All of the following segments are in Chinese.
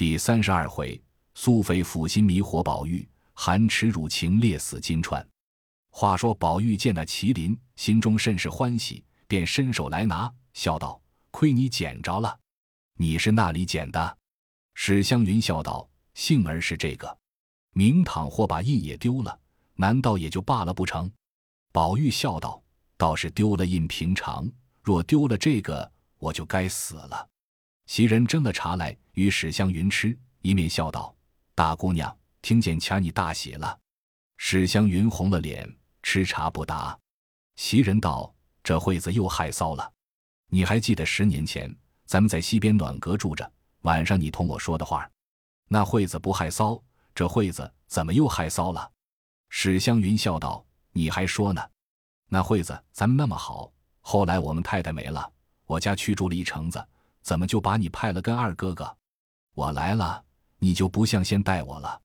第三十二回，苏肥负心迷惑宝玉，含耻辱情烈死金钏。话说宝玉见那麒麟，心中甚是欢喜，便伸手来拿，笑道：“亏你捡着了，你是那里捡的？”史湘云笑道：“幸而是这个，明倘或把印也丢了，难道也就罢了不成？”宝玉笑道：“倒是丢了印平常，若丢了这个，我就该死了。”袭人斟了茶来，与史湘云吃，一面笑道：“大姑娘，听见前儿你大喜了。”史湘云红了脸。吃茶不答，袭人道：“这惠子又害臊了。你还记得十年前咱们在西边暖阁住着，晚上你同我说的话？那惠子不害臊，这惠子怎么又害臊了？”史湘云笑道：“你还说呢？那惠子咱们那么好，后来我们太太没了，我家去住了一城子，怎么就把你派了跟二哥哥？我来了，你就不像先待我了。”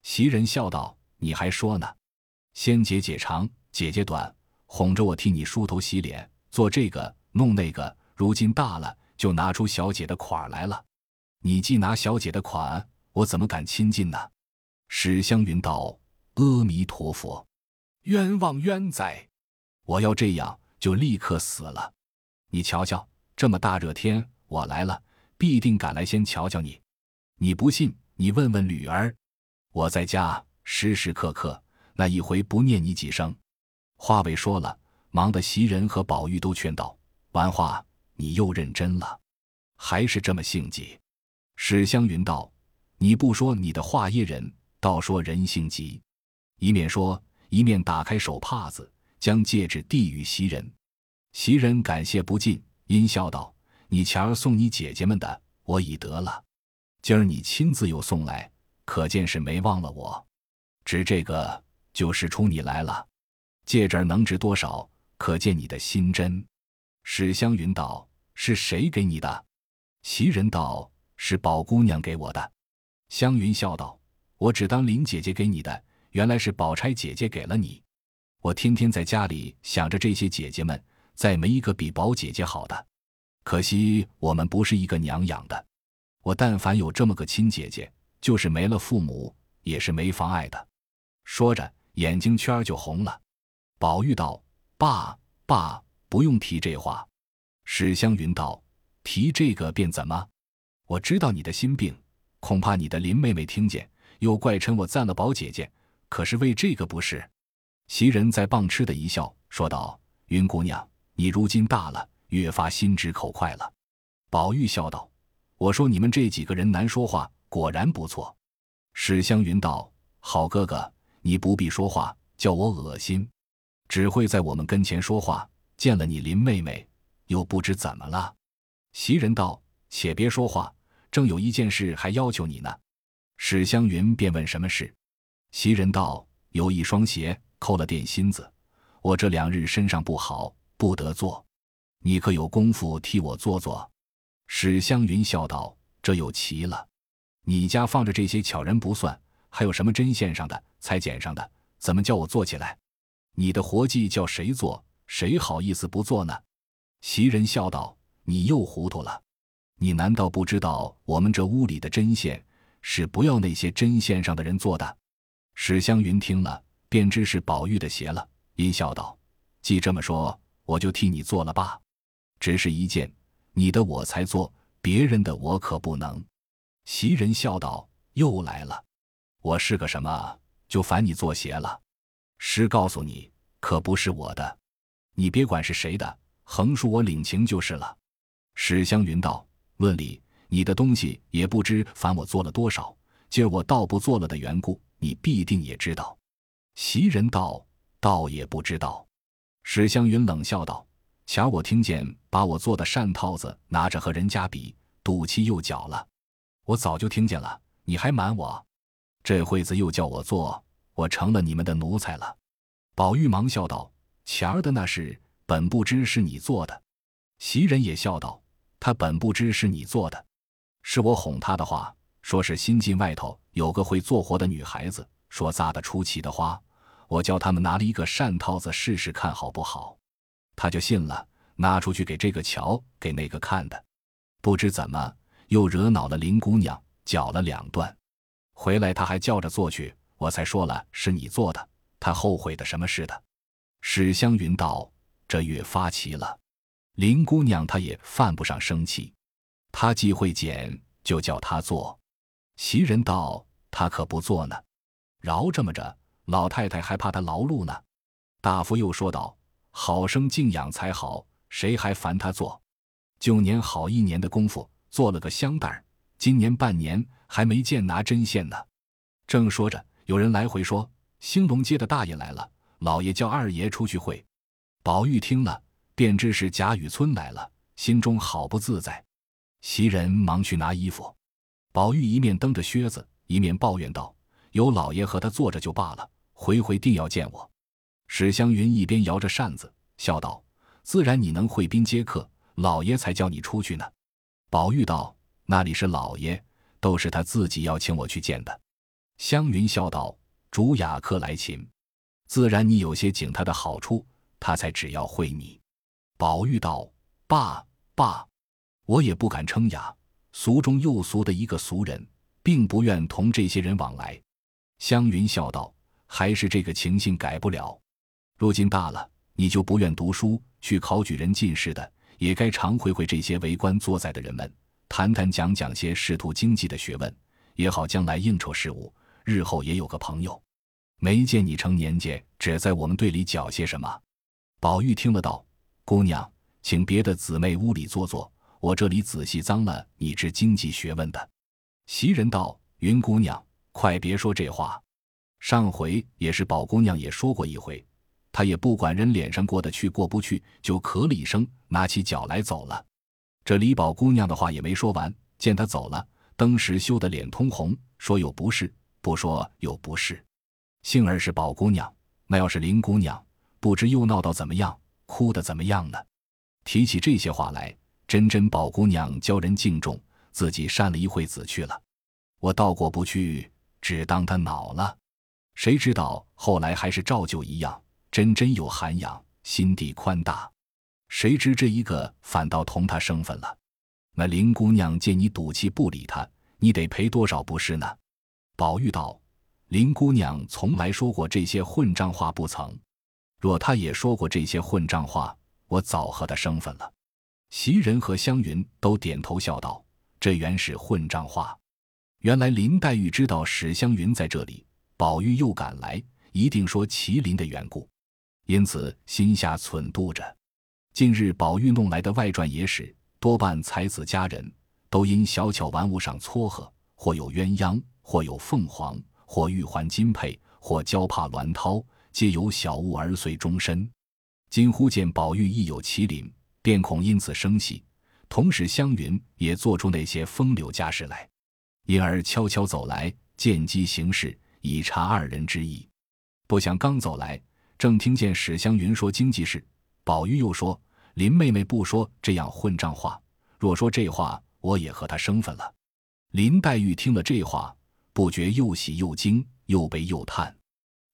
袭人笑道：“你还说呢？”先姐姐长，姐姐短，哄着我替你梳头洗脸，做这个弄那个。如今大了，就拿出小姐的款来了。你既拿小姐的款，我怎么敢亲近呢？史湘云道：“阿弥陀佛，冤枉冤哉！我要这样，就立刻死了。你瞧瞧，这么大热天，我来了，必定赶来先瞧瞧你。你不信，你问问吕儿，我在家时时刻刻。”那一回不念你几声，话未说了，忙得袭人和宝玉都劝道：“完话，你又认真了，还是这么性急。”史湘云道：“你不说你的话噎人，倒说人性急。”一面说，一面打开手帕子，将戒指递与袭人。袭人感谢不尽，阴笑道：“你前儿送你姐姐们的，我已得了，今儿你亲自又送来，可见是没忘了我。只这个。”就是出你来了，戒指能值多少？可见你的心真。史湘云道：“是谁给你的？”袭人道：“是宝姑娘给我的。”湘云笑道：“我只当林姐姐给你的，原来是宝钗姐姐给了你。我天天在家里想着这些姐姐们，再没一个比宝姐姐好的。可惜我们不是一个娘养的。我但凡有这么个亲姐姐，就是没了父母，也是没妨碍的。”说着。眼睛圈就红了，宝玉道：“爸爸，不用提这话。”史湘云道：“提这个便怎么？我知道你的心病，恐怕你的林妹妹听见，又怪称我赞了宝姐姐。可是为这个不是？”袭人在棒吃的一笑，说道：“云姑娘，你如今大了，越发心直口快了。”宝玉笑道：“我说你们这几个人难说话，果然不错。”史湘云道：“好哥哥。”你不必说话，叫我恶心，只会在我们跟前说话。见了你林妹妹，又不知怎么了。袭人道：“且别说话，正有一件事还要求你呢。”史湘云便问什么事。袭人道：“有一双鞋扣了点心子，我这两日身上不好，不得做。你可有功夫替我做做？”史湘云笑道：“这又奇了，你家放着这些巧人不算。”还有什么针线上的、裁剪上的，怎么叫我做起来？你的活计叫谁做？谁好意思不做呢？袭人笑道：“你又糊涂了，你难道不知道我们这屋里的针线是不要那些针线上的人做的？”史湘云听了，便知是宝玉的鞋了，阴笑道：“既这么说，我就替你做了吧。只是一件，你的我才做，别人的我可不能。”袭人笑道：“又来了。”我是个什么，就烦你做鞋了。实告诉你，可不是我的，你别管是谁的，横竖我领情就是了。史湘云道：“论理，你的东西也不知烦我做了多少，今儿我倒不做了的缘故，你必定也知道。”袭人道：“倒也不知道。”史湘云冷笑道：“前儿我听见把我做的扇套子拿着和人家比，赌气又搅了。我早就听见了，你还瞒我。”这会子又叫我做，我成了你们的奴才了。宝玉忙笑道：“前儿的那事，本不知是你做的。”袭人也笑道：“他本不知是你做的，是我哄他的话，说是新进外头有个会做活的女孩子，说扎得出奇的花，我叫他们拿了一个扇套子试试看好不好，他就信了，拿出去给这个瞧，给那个看的，不知怎么又惹恼了林姑娘，搅了两段。回来他还叫着做去，我才说了是你做的，他后悔的什么似的。史湘云道：“这越发奇了。林姑娘她也犯不上生气，她既会剪，就叫她做。”袭人道：“她可不做呢，饶这么着，老太太还怕她劳碌呢。”大夫又说道：“好生静养才好，谁还烦他做？旧年好一年的功夫，做了个香袋儿，今年半年还没见拿针线呢。”正说着，有人来回说：“兴隆街的大爷来了，老爷叫二爷出去会。”宝玉听了，便知是贾雨村来了，心中好不自在。袭人忙去拿衣服。宝玉一面蹬着靴子，一面抱怨道：“有老爷和他坐着就罢了，回回定要见我。”史湘云一边摇着扇子，笑道：“自然你能会宾接客，老爷才叫你出去呢。”宝玉道：“那里是老爷，都是他自己要请我去见的。”湘云笑道：“主雅客来勤，自然你有些景他的好处，他才只要会你。”宝玉道：“爸爸，我也不敢称雅。”俗中又俗的一个俗人，并不愿同这些人往来。湘云笑道：“还是这个情形改不了。如今大了，你就不愿读书，去考举人进士的，也该常会会这些为官作宰的人们，谈谈讲讲些仕途经济的学问，也好将来应酬事务，日后也有个朋友。没见你成年纪，只在我们队里搅些什么？”宝玉听了道：“姑娘，请别的姊妹屋里坐坐。”我这里仔细脏了你这经济学问的，袭人道：“云姑娘，快别说这话。上回也是宝姑娘也说过一回，她也不管人脸上过得去过不去，就咳了一声，拿起脚来走了。这李宝姑娘的话也没说完，见她走了，登时羞得脸通红，说有不是，不说有不是。幸而是宝姑娘，那要是林姑娘，不知又闹到怎么样，哭得怎么样呢？提起这些话来。”真真宝姑娘教人敬重，自己扇了一会子去了。我倒过不去，只当她恼了。谁知道后来还是照旧一样，真真有涵养，心地宽大。谁知这一个反倒同他生分了。那林姑娘见你赌气不理他，你得赔多少不是呢？宝玉道：“林姑娘从来说过这些混账话不曾？若她也说过这些混账话，我早和她生分了。”袭人和湘云都点头笑道：“这原是混账话。原来林黛玉知道史湘云在这里，宝玉又赶来，一定说麒麟的缘故，因此心下忖度着。近日宝玉弄来的外传野史，多半才子佳人，都因小巧玩物上撮合，或有鸳鸯，或有凤凰，或玉环金佩，或娇帕鸾绦，皆由小物而遂终身。今忽见宝玉亦有麒麟。”便恐因此生气，同时湘云也做出那些风流家事来，因而悄悄走来，见机行事，以察二人之意。不想刚走来，正听见史湘云说经济事，宝玉又说林妹妹不说这样混账话，若说这话，我也和她生分了。林黛玉听了这话，不觉又喜又惊，又悲又叹。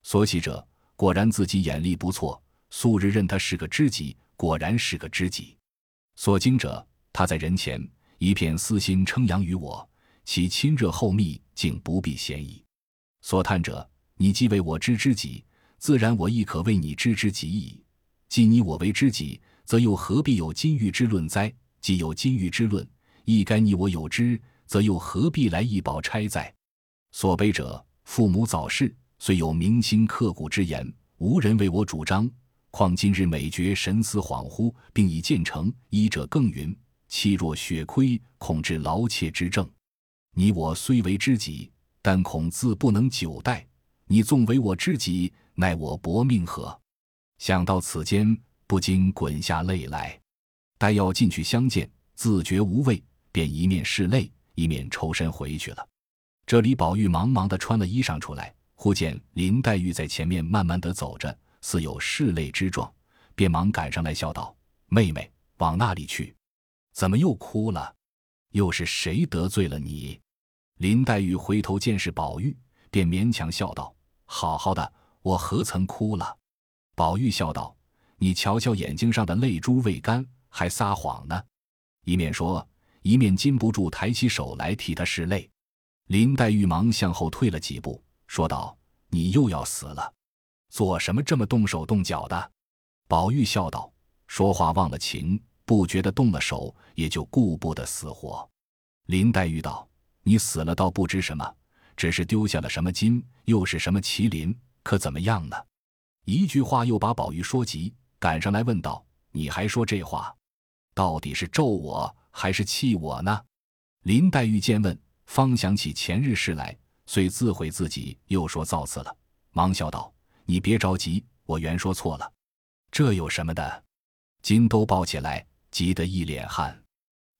所喜者，果然自己眼力不错，素日认他是个知己。果然是个知己，所惊者，他在人前一片私心称扬于我，其亲热厚密，竟不必嫌疑。所叹者，你既为我知知己，自然我亦可为你知之己矣。既你我为知己，则又何必有金玉之论哉？既有金玉之论，亦该你我有之，则又何必来一宝钗哉？所悲者，父母早逝，虽有铭心刻骨之言，无人为我主张。况今日每觉神思恍惚，并已建成。医者更云：气若血亏，恐致劳切之症。你我虽为知己，但恐自不能久待。你纵为我知己，奈我薄命何？想到此间，不禁滚下泪来。待要进去相见，自觉无味，便一面拭泪，一面抽身回去了。这里宝玉忙忙的穿了衣裳出来，忽见林黛玉在前面慢慢的走着。似有拭泪之状，便忙赶上来笑道：“妹妹，往那里去？怎么又哭了？又是谁得罪了你？”林黛玉回头见是宝玉，便勉强笑道：“好好的，我何曾哭了？”宝玉笑道：“你瞧瞧眼睛上的泪珠未干，还撒谎呢。”一面说，一面禁不住抬起手来替他拭泪。林黛玉忙向后退了几步，说道：“你又要死了，做什么这么动手动脚的？”宝玉笑道：“说话忘了情，不觉得动了手，也就顾不得死活。”林黛玉道：“你死了倒不知什么，只是丢下了什么金，又是什么麒麟，可怎么样呢？”一句话又把宝玉说急，赶上来问道：“你还说这话，到底是咒我还是气我呢？”林黛玉见问，方想起前日事来，遂自悔自己又说造次了，忙笑道：“你别着急，我原说错了，这有什么的？”金都抱起来，急得一脸汗，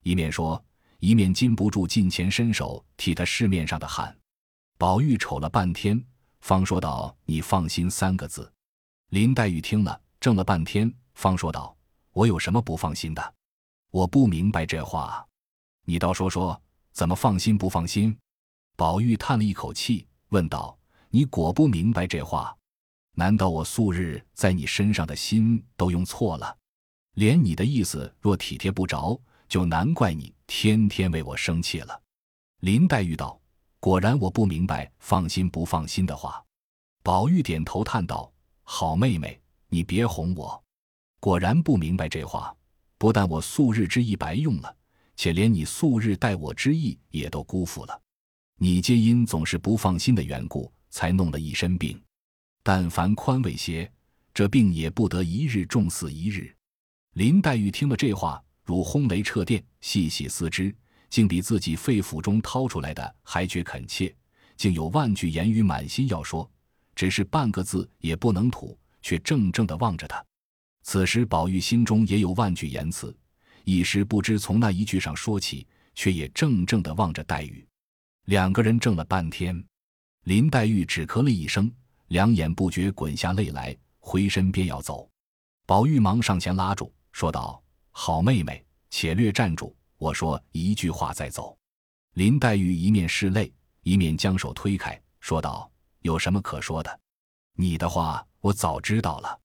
一面说，一面禁不住近前伸手替他拭面上的汗。宝玉瞅了半天，方说道：“你放心三个字。”林黛玉听了，怔了半天，方说道：“我有什么不放心的？我不明白这话，你倒说说，怎么放心不放心？”宝玉叹了一口气，问道：“你果不明白这话？难道我素日在你身上的心都用错了？连你的意思若体贴不着，就难怪你天天为我生气了。”林黛玉道：“果然我不明白放心不放心的话。”宝玉点头叹道。好妹妹，你别哄我。果然不明白这话，不但我素日之意白用了，且连你素日待我之意也都辜负了。你皆因总是不放心的缘故，才弄了一身病。但凡宽慰些，这病也不得一日重似一日。林黛玉听了这话，如轰雷掣电，细细思之，竟比自己肺腑中掏出来的还觉恳切，竟有万句言语满心要说。只是半个字也不能吐，却怔怔地望着他。此时宝玉心中也有万句言辞，一时不知从那一句上说起，却也怔怔地望着黛玉。两个人怔了半天，林黛玉只咳了一声，两眼不觉滚下泪来，回身便要走。宝玉忙上前拉住，说道：“好妹妹，且略站住，我说一句话再走。”林黛玉一面拭泪，一面将手推开，说道。有什么可说的？你的话我早知道了。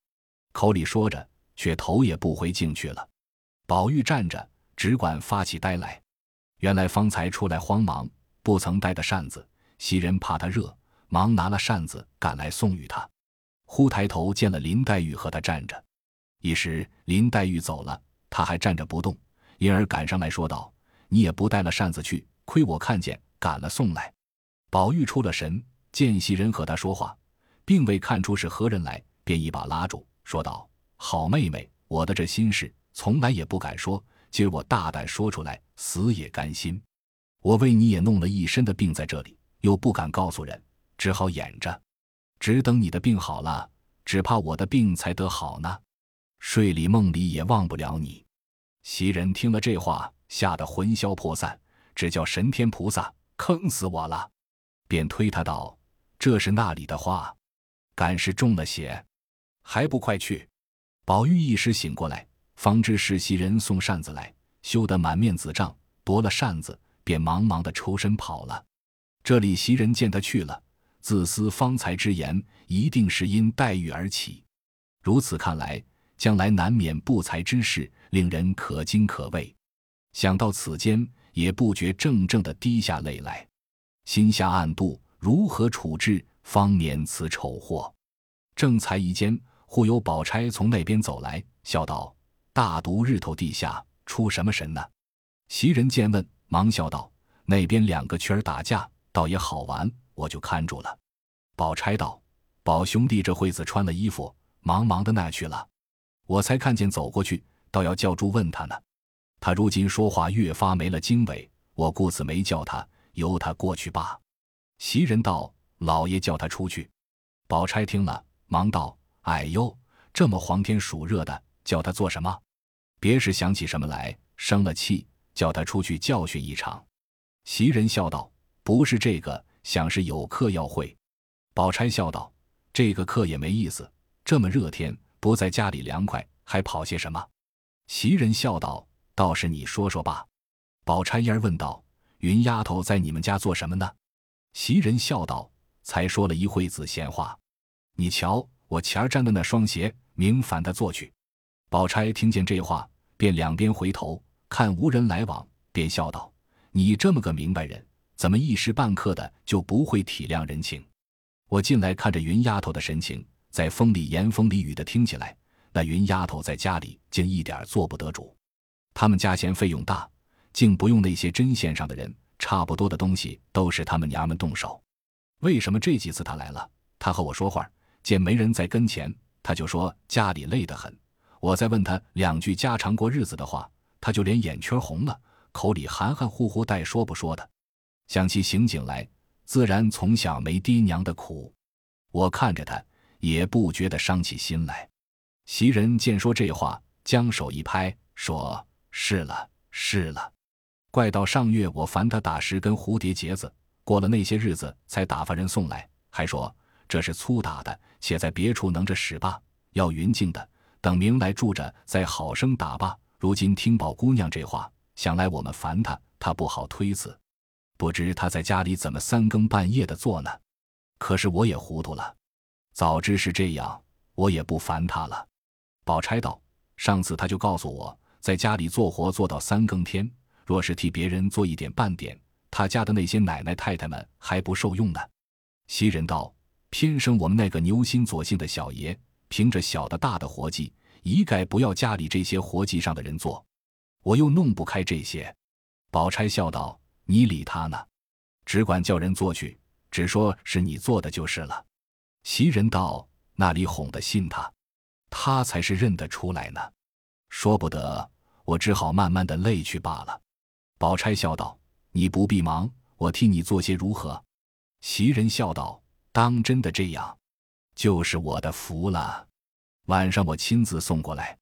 口里说着，却头也不回进去了。宝玉站着，只管发起呆来。原来方才出来慌忙，不曾带的扇子。袭人怕他热，忙拿了扇子赶来送与他。忽抬头见了林黛玉和他站着。一时林黛玉走了，他还站着不动，因而赶上来说道：“你也不带了扇子去，亏我看见，赶了送来。”宝玉出了神。见袭人和他说话，并未看出是何人来，便一把拉住，说道：“好妹妹，我的这心事从来也不敢说，今儿我大胆说出来，死也甘心。我为你也弄了一身的病在这里，又不敢告诉人，只好掩着，只等你的病好了，只怕我的病才得好呢。睡里梦里也忘不了你。”袭人听了这话，吓得魂消魄散，只叫神天菩萨坑死我了，便推他道。这是那里的话，敢是中了邪，还不快去！宝玉一时醒过来，方知是袭人送扇子来，羞得满面紫胀，夺了扇子，便忙忙的抽身跑了。这里袭人见他去了，自思方才之言一定是因黛玉而起，如此看来，将来难免不才之事，令人可惊可畏。想到此间，也不觉怔怔的滴下泪来，心下暗度。如何处置，方免此丑祸？正才一间，忽有宝钗从那边走来，笑道：“大毒日头地下出什么神呢？”袭人见问，忙笑道：“那边两个圈儿打架，倒也好玩，我就看住了。”宝钗道：“宝兄弟这会子穿了衣服，忙忙的那去了，我才看见走过去，倒要叫住问他呢。他如今说话越发没了经纬，我故此没叫他，由他过去罢。”袭人道：“老爷叫他出去。”宝钗听了，忙道：“哎呦，这么黄天暑热的，叫他做什么？别是想起什么来，生了气，叫他出去教训一场。”袭人笑道：“不是这个，想是有课要会。”宝钗笑道：“这个课也没意思，这么热天，不在家里凉快，还跑些什么？”袭人笑道：“倒是你说说吧。”宝钗儿问道：“云丫头在你们家做什么呢？”袭人笑道：“才说了一会子闲话，你瞧我前儿沾的那双鞋，明反的做去。”宝钗听见这话，便两边回头看无人来往，便笑道：“你这么个明白人，怎么一时半刻的就不会体谅人情？我进来看着云丫头的神情，在风里言风里雨的听起来，那云丫头在家里竟一点做不得主。他们家嫌费用大，竟不用那些针线上的人，差不多的东西都是他们娘们动手。为什么这几次他来了，他和我说话，见没人在跟前，他就说家里累得很。我再问他两句家常过日子的话，他就连眼圈红了，口里含含糊糊带说不说的。想起刑警来，自然从小没爹娘的苦。我看着他，也不觉得伤起心来。袭人见说这话，将手一拍，说。是了，是了，怪到上月我烦他打十根蝴蝶结子，过了那些日子才打发人送来，还说这是粗打的，且在别处能着使罢。要匀净的，等明来住着再好生打罢。如今听宝姑娘这话，想来我们烦他，他不好推辞。不知他在家里怎么三更半夜的做呢？可是我也糊涂了，早知是这样，我也不烦他了。宝钗道：“上次他就告诉我。”在家里做活做到三更天，若是替别人做一点半点，他家的那些奶奶太太们还不受用呢。袭人道：“偏生我们那个牛心左性的小爷，凭着小的大的活计，一概不要家里这些活计上的人做，我又弄不开这些。”宝钗笑道：“你理他呢，只管叫人做去，只说是你做的就是了。”袭人道：“那里哄得信他？他才是认得出来呢，说不得。”我只好慢慢的累去罢了。宝钗笑道：“你不必忙，我替你做些如何？”袭人笑道：“当真的这样，就是我的福了。晚上我亲自送过来。”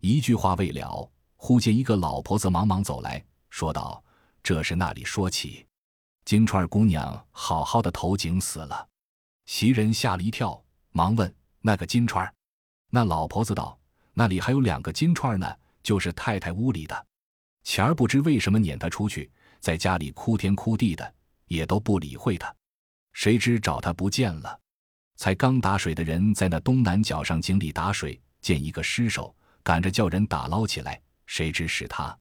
一句话未了，忽见一个老婆子忙忙走来说道：“这是那里说起，金钏姑娘好好的投井死了。”袭人吓了一跳，忙问：“那个金钏？”那老婆子道：“那里还有两个金钏呢。”就是太太屋里的，前儿不知为什么撵他出去，在家里哭天哭地的，也都不理会他。谁知找他不见了，才刚打水的人在那东南角上井里打水，见一个尸首，赶着叫人打捞起来，谁知是他。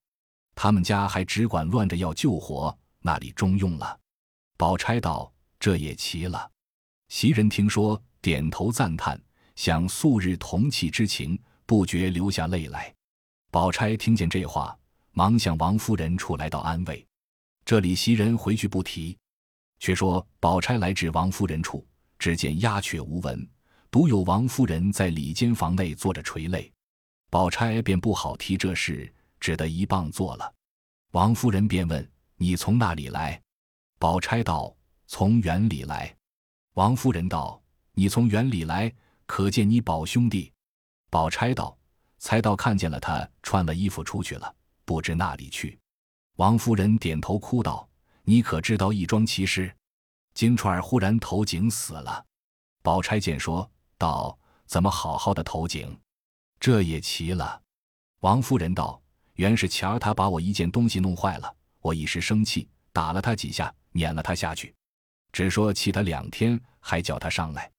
他们家还只管乱着要救活，那里中用了。宝钗道：“这也奇了。”袭人听说，点头赞叹，想素日同气之情，不觉流下泪来。宝钗听见这话，忙向王夫人处来到安慰。这里袭人回去不提。却说宝钗来至王夫人处，只见鸦雀无闻，独有王夫人在里间房内坐着垂泪。宝钗便不好提这事，只得一棒坐了。王夫人便问：“你从哪里来？”宝钗道：“从园里来。”王夫人道：“你从园里来，可见你宝兄弟？”宝钗道。才到看见了他穿了衣服出去了，不知那里去。王夫人点头哭道：“你可知道一桩奇事？金钏儿忽然投井死了。”宝钗见说道：“怎么好好的投井？这也奇了。”王夫人道：“原是前儿他把我一件东西弄坏了，我一时生气，打了他几下，撵了他下去，只说气他两天，还叫他上来。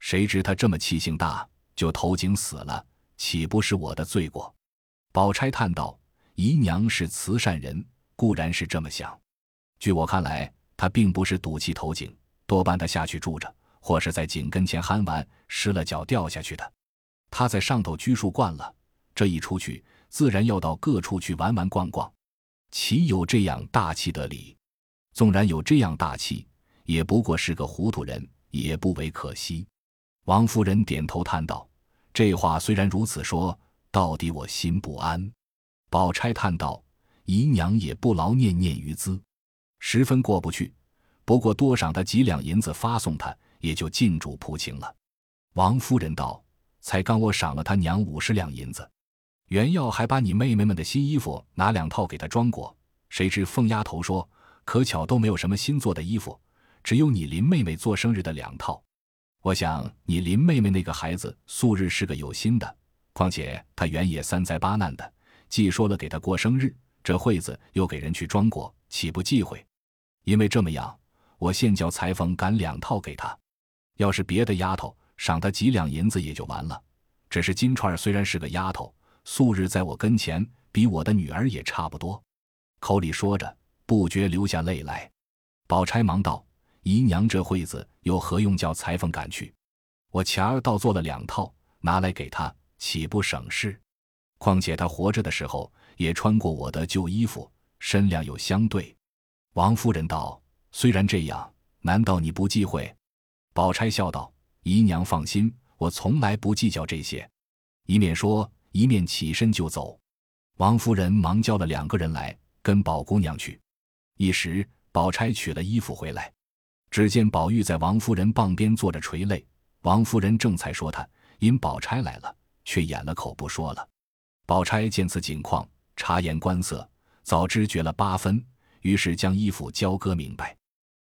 谁知他这么气性大，就投井死了。”岂不是我的罪过？宝钗叹道：“姨娘是慈善人，固然是这么想。据我看来，她并不是赌气投井，多半她下去住着，或是在井跟前酣玩，失了脚掉下去的。她在上头拘束惯了，这一出去，自然要到各处去玩玩逛逛，岂有这样大气的理？纵然有这样大气，也不过是个糊涂人，也不为可惜。”王夫人点头叹道。这话虽然如此说，到底我心不安。宝钗叹道：“姨娘也不劳念念于兹，十分过不去。不过多赏他几两银子发送他，也就尽主仆情了。”王夫人道：“才刚我赏了他娘五十两银子，原要还把你妹妹们的新衣服拿两套给他装过。谁知凤丫头说，可巧都没有什么新做的衣服，只有你林妹妹做生日的两套。”我想你林妹妹那个孩子素日是个有心的，况且她原也三灾八难的，既说了给她过生日，这会子又给人去装过，岂不忌讳？因为这么样，我现叫裁缝赶两套给她。要是别的丫头，赏她几两银子也就完了。只是金钏虽然是个丫头，素日在我跟前比我的女儿也差不多。口里说着，不觉流下泪来。宝钗忙道：“姨娘这会子又何用叫裁缝赶去？我前儿倒做了两套，拿来给他，岂不省事？况且他活着的时候也穿过我的旧衣服，身量又相对。”王夫人道：“虽然这样，难道你不忌讳？”宝钗笑道：“姨娘放心，我从来不计较这些。”一面说，一面起身就走。王夫人忙叫了两个人来，跟宝姑娘去。一时，宝钗取了衣服回来，只见宝玉在王夫人傍边坐着垂泪。王夫人正才说他，因宝钗来了，却掩了口不说了。宝钗见此景况，察言观色，早知觉了八分，于是将衣服交割明白。